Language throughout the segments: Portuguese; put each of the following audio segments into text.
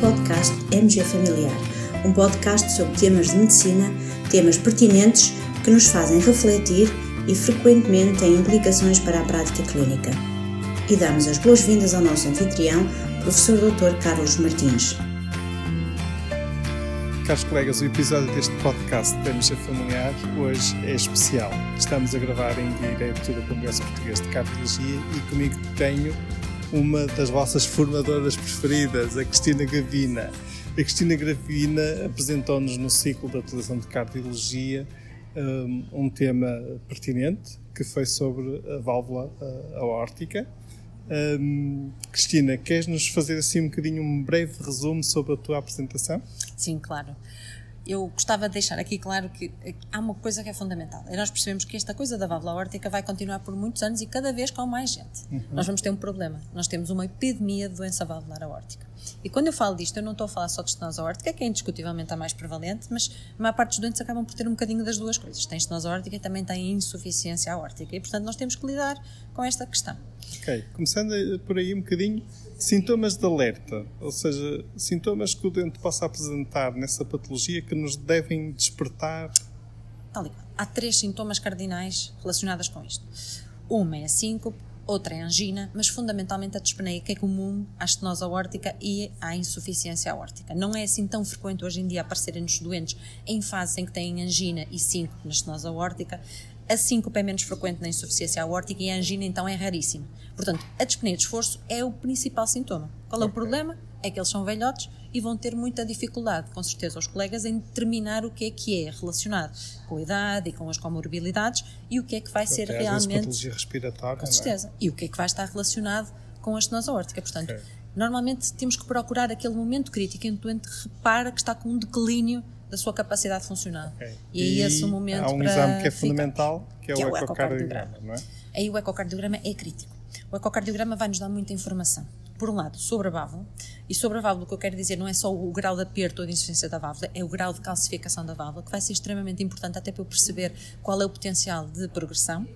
podcast MG Familiar, um podcast sobre temas de medicina, temas pertinentes que nos fazem refletir e frequentemente têm implicações para a prática clínica. E damos as boas-vindas ao nosso anfitrião, professor Dr. Carlos Martins. Caros colegas, o episódio deste podcast Temos a Familiar hoje é especial. Estamos a gravar em direto do Congresso Português de Cardiologia e comigo tenho uma das vossas formadoras preferidas, a Cristina Gavina. A Cristina Gavina apresentou-nos no ciclo de utilização de cardiologia um, um, tema pertinente que foi sobre a válvula aórtica. Um, Cristina, queres nos fazer assim um bocadinho um breve resumo sobre a tua apresentação? Sim, claro eu gostava de deixar aqui claro que há uma coisa que é fundamental. É nós percebemos que esta coisa da válvula aórtica vai continuar por muitos anos e cada vez com mais gente. Uhum. Nós vamos ter um problema. Nós temos uma epidemia de doença valvular aórtica. E quando eu falo disto, eu não estou a falar só de estenose aórtica, que é indiscutivelmente a mais prevalente, mas a maior parte dos doentes acabam por ter um bocadinho das duas coisas. Tem estenose aórtica e também tem insuficiência aórtica. E, portanto, nós temos que lidar com esta questão. Ok, começando por aí um bocadinho, sintomas de alerta, ou seja, sintomas que o doente possa apresentar nessa patologia que nos devem despertar. Tal e qual. Há três sintomas cardinais relacionados com isto. Uma é a síncope, outra é a angina, mas fundamentalmente a dispneia, que é comum à estenose aórtica e à insuficiência aórtica. Não é assim tão frequente hoje em dia aparecerem nos doentes em fase em que têm angina e síncope na estenose aórtica, a síncope é menos frequente na insuficiência aórtica e a angina então é raríssima. Portanto, a dispneia de esforço é o principal sintoma. Qual é o problema? É que eles são velhotes e vão ter muita dificuldade, com certeza, os colegas, em determinar o que é que é relacionado com a idade e com as comorbilidades e o que é que vai ser Até realmente. patologia respiratória. Com é? certeza. É? E o que é que vai estar relacionado com a estenose aórtica. Portanto, okay. normalmente temos que procurar aquele momento crítico em que o doente repara que está com um declínio da sua capacidade funcional. Okay. E, aí esse o momento há um exame que é fundamental, que é, que é o ecocardiograma, não é? Aí o ecocardiograma é crítico. O ecocardiograma vai nos dar muita informação. Por um lado, sobre a válvula, e sobre a válvula o que eu quero dizer não é só o grau de aperto ou de insuficiência da válvula, é o grau de calcificação da válvula, que vai ser extremamente importante até para eu perceber qual é o potencial de progressão.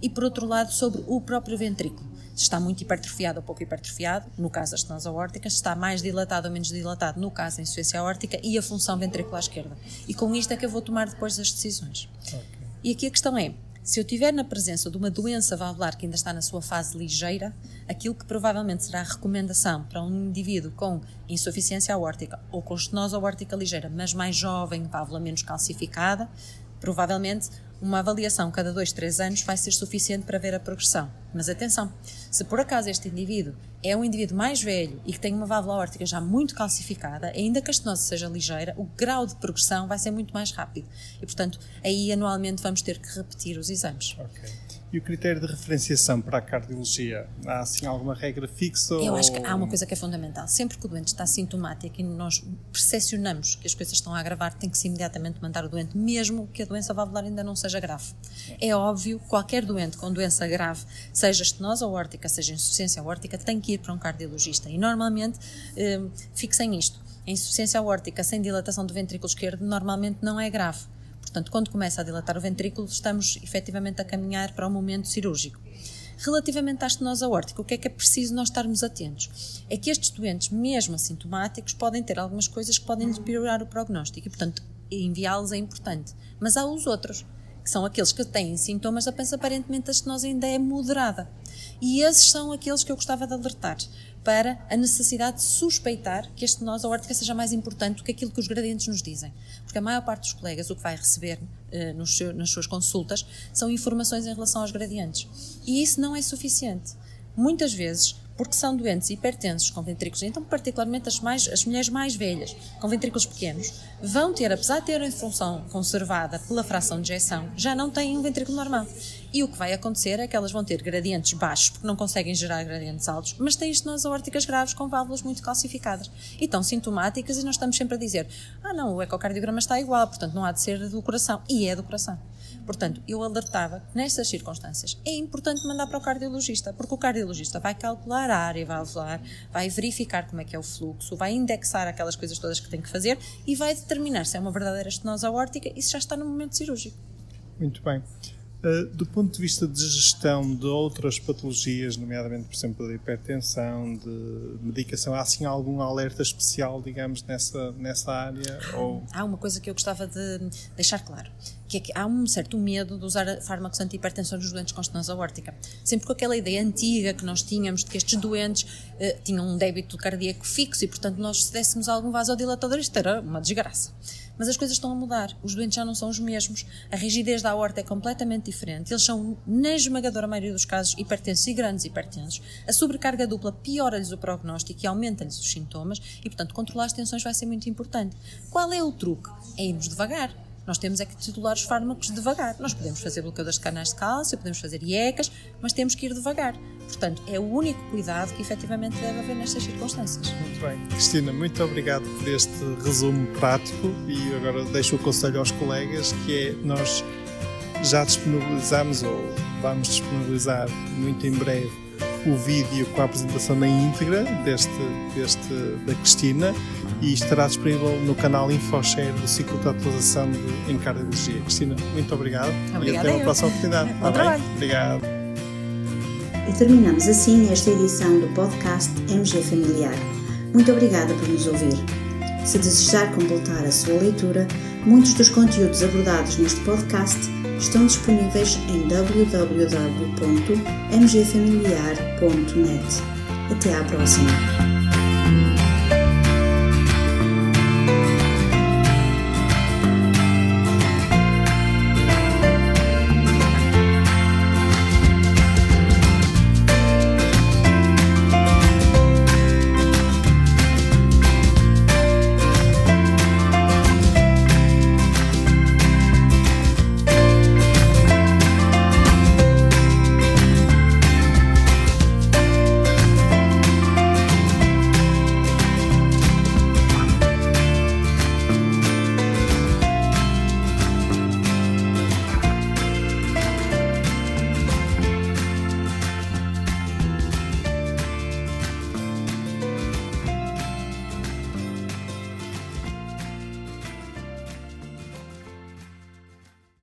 E por outro lado, sobre o próprio ventrículo se está muito hipertrofiado ou pouco hipertrofiado, no caso da estenose aórtica, se está mais dilatado ou menos dilatado, no caso da insuficiência aórtica, e a função ventricular esquerda. E com isto é que eu vou tomar depois as decisões. Okay. E aqui a questão é, se eu tiver na presença de uma doença valvular que ainda está na sua fase ligeira, aquilo que provavelmente será a recomendação para um indivíduo com insuficiência aórtica ou com estenose aórtica ligeira, mas mais jovem, válvula menos calcificada, provavelmente uma avaliação cada dois, três anos vai ser suficiente para ver a progressão. Mas atenção, se por acaso este indivíduo é um indivíduo mais velho e que tem uma válvula aórtica já muito calcificada, ainda que a estenose seja ligeira, o grau de progressão vai ser muito mais rápido. E, portanto, aí anualmente vamos ter que repetir os exames. Okay. E o critério de referenciação para a cardiologia? Há assim alguma regra fixa? Eu ou... acho que há uma coisa que é fundamental. Sempre que o doente está sintomático e nós percepcionamos que as coisas estão a agravar, tem que se imediatamente mandar o doente, mesmo que a doença valvular ainda não seja grave. É óbvio, qualquer doente com doença grave, seja estenose aórtica, seja insuficiência aórtica, tem que ir para um cardiologista. E normalmente, eh, fixem isto, a insuficiência aórtica sem dilatação do ventrículo esquerdo normalmente não é grave Portanto, quando começa a dilatar o ventrículo, estamos efetivamente a caminhar para o momento cirúrgico. Relativamente à estenose aórtica, o que é que é preciso nós estarmos atentos? É que estes doentes, mesmo assintomáticos, podem ter algumas coisas que podem piorar o prognóstico e, portanto, enviá-los é importante. Mas há os outros, que são aqueles que têm sintomas, apenas aparentemente a estenose ainda é moderada. E esses são aqueles que eu gostava de alertar para a necessidade de suspeitar que a estenose aórtica seja mais importante do que aquilo que os gradientes nos dizem. Porque a maior parte dos colegas o que vai receber eh, seu, nas suas consultas são informações em relação aos gradientes. E isso não é suficiente. Muitas vezes porque são doentes hipertensos com ventrículos, então particularmente as, mais, as mulheres mais velhas com ventrículos pequenos, vão ter, apesar de terem função conservada pela fração de injeção, já não têm um ventrículo normal. E o que vai acontecer é que elas vão ter gradientes baixos, porque não conseguem gerar gradientes altos, mas têm estenose aórticas graves com válvulas muito calcificadas. E estão sintomáticas e nós estamos sempre a dizer, ah não, o ecocardiograma está igual, portanto não há de ser do coração. E é do coração. Portanto, eu alertava que nestas circunstâncias é importante mandar para o cardiologista, porque o cardiologista vai calcular a área valvular, vai verificar como é que é o fluxo, vai indexar aquelas coisas todas que tem que fazer e vai determinar se é uma verdadeira estenose aórtica e se já está no momento cirúrgico. Muito bem. Uh, do ponto de vista de gestão de outras patologias, nomeadamente, por exemplo, de hipertensão, de medicação, há assim algum alerta especial, digamos, nessa, nessa área? Ou... Há uma coisa que eu gostava de deixar claro, que é que há um certo medo de usar fármacos anti-hipertensão nos doentes com estenose aórtica. Sempre com aquela ideia antiga que nós tínhamos de que estes doentes uh, tinham um débito cardíaco fixo e, portanto, nós se dessemos algum vasodilatador, isto era uma desgraça. Mas as coisas estão a mudar, os doentes já não são os mesmos, a rigidez da aorta é completamente diferente, eles são, na esmagadora maioria dos casos, hipertensos e grandes hipertensos. A sobrecarga dupla piora-lhes o prognóstico e aumenta-lhes os sintomas e, portanto, controlar as tensões vai ser muito importante. Qual é o truque? É irmos devagar nós temos é que titular os fármacos devagar. Nós podemos fazer bloqueadores de canais de cálcio, podemos fazer IECAS, mas temos que ir devagar. Portanto, é o único cuidado que efetivamente deve haver nestas circunstâncias. Muito bem. Cristina, muito obrigado por este resumo prático e agora deixo o conselho aos colegas que é nós já disponibilizamos ou vamos disponibilizar muito em breve o vídeo com a apresentação na íntegra deste, deste, da Cristina e estará disponível no canal InfoShare do ciclo de atualização de, em cardiologia. Cristina, muito obrigado Obrigada e até uma próxima oportunidade. Bom trabalho. Obrigado. E terminamos assim esta edição do podcast MG Familiar. Muito obrigada por nos ouvir. Se desejar completar a sua leitura, muitos dos conteúdos abordados neste podcast estão disponíveis em www.mgfamiliar.net. Até à próxima!